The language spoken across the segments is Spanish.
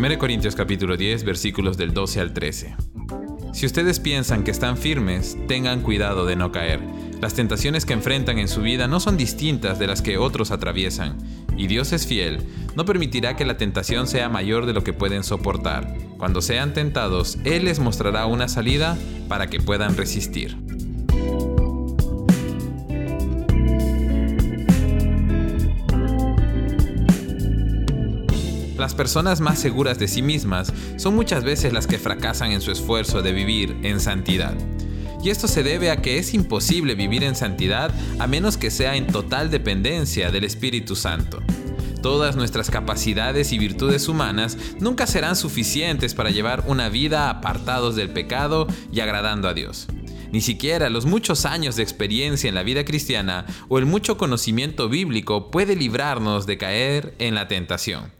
1 Corintios capítulo 10 versículos del 12 al 13. Si ustedes piensan que están firmes, tengan cuidado de no caer. Las tentaciones que enfrentan en su vida no son distintas de las que otros atraviesan, y Dios es fiel, no permitirá que la tentación sea mayor de lo que pueden soportar. Cuando sean tentados, Él les mostrará una salida para que puedan resistir. Las personas más seguras de sí mismas son muchas veces las que fracasan en su esfuerzo de vivir en santidad. Y esto se debe a que es imposible vivir en santidad a menos que sea en total dependencia del Espíritu Santo. Todas nuestras capacidades y virtudes humanas nunca serán suficientes para llevar una vida apartados del pecado y agradando a Dios. Ni siquiera los muchos años de experiencia en la vida cristiana o el mucho conocimiento bíblico puede librarnos de caer en la tentación.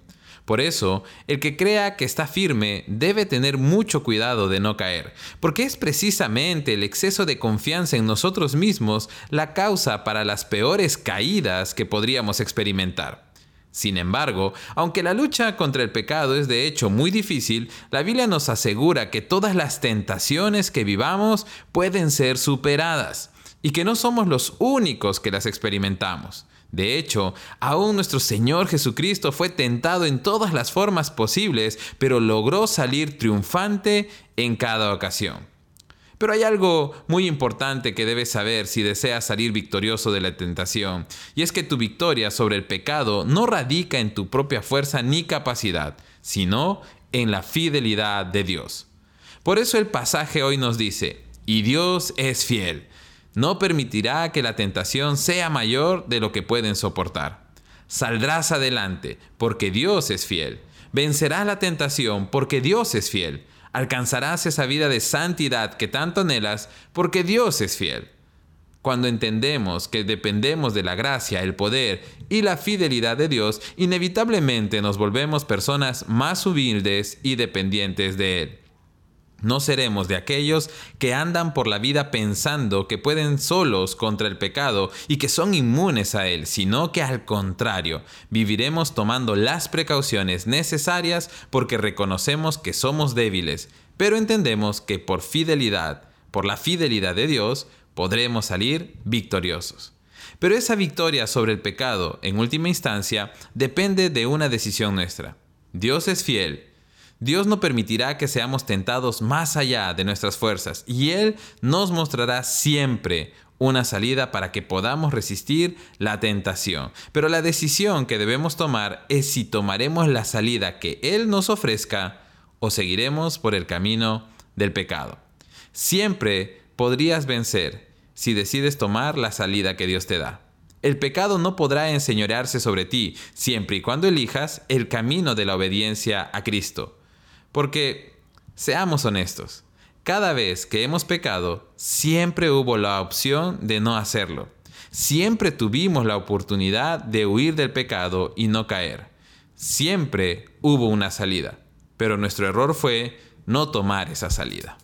Por eso, el que crea que está firme debe tener mucho cuidado de no caer, porque es precisamente el exceso de confianza en nosotros mismos la causa para las peores caídas que podríamos experimentar. Sin embargo, aunque la lucha contra el pecado es de hecho muy difícil, la Biblia nos asegura que todas las tentaciones que vivamos pueden ser superadas y que no somos los únicos que las experimentamos. De hecho, aún nuestro Señor Jesucristo fue tentado en todas las formas posibles, pero logró salir triunfante en cada ocasión. Pero hay algo muy importante que debes saber si deseas salir victorioso de la tentación, y es que tu victoria sobre el pecado no radica en tu propia fuerza ni capacidad, sino en la fidelidad de Dios. Por eso el pasaje hoy nos dice, y Dios es fiel no permitirá que la tentación sea mayor de lo que pueden soportar. Saldrás adelante, porque Dios es fiel. Vencerás la tentación, porque Dios es fiel. Alcanzarás esa vida de santidad que tanto anhelas, porque Dios es fiel. Cuando entendemos que dependemos de la gracia, el poder y la fidelidad de Dios, inevitablemente nos volvemos personas más humildes y dependientes de Él. No seremos de aquellos que andan por la vida pensando que pueden solos contra el pecado y que son inmunes a él, sino que al contrario, viviremos tomando las precauciones necesarias porque reconocemos que somos débiles, pero entendemos que por fidelidad, por la fidelidad de Dios, podremos salir victoriosos. Pero esa victoria sobre el pecado, en última instancia, depende de una decisión nuestra. Dios es fiel Dios no permitirá que seamos tentados más allá de nuestras fuerzas y Él nos mostrará siempre una salida para que podamos resistir la tentación. Pero la decisión que debemos tomar es si tomaremos la salida que Él nos ofrezca o seguiremos por el camino del pecado. Siempre podrías vencer si decides tomar la salida que Dios te da. El pecado no podrá enseñorearse sobre ti siempre y cuando elijas el camino de la obediencia a Cristo. Porque, seamos honestos, cada vez que hemos pecado, siempre hubo la opción de no hacerlo. Siempre tuvimos la oportunidad de huir del pecado y no caer. Siempre hubo una salida, pero nuestro error fue no tomar esa salida.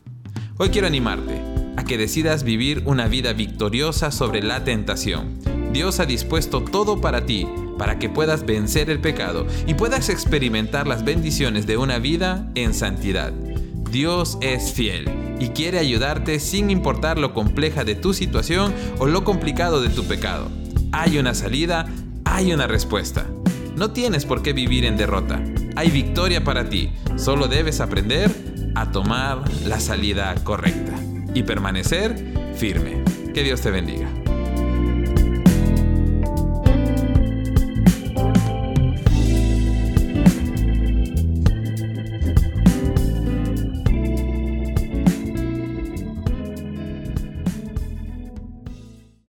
Hoy quiero animarte a que decidas vivir una vida victoriosa sobre la tentación. Dios ha dispuesto todo para ti para que puedas vencer el pecado y puedas experimentar las bendiciones de una vida en santidad. Dios es fiel y quiere ayudarte sin importar lo compleja de tu situación o lo complicado de tu pecado. Hay una salida, hay una respuesta. No tienes por qué vivir en derrota. Hay victoria para ti. Solo debes aprender a tomar la salida correcta y permanecer firme. Que Dios te bendiga.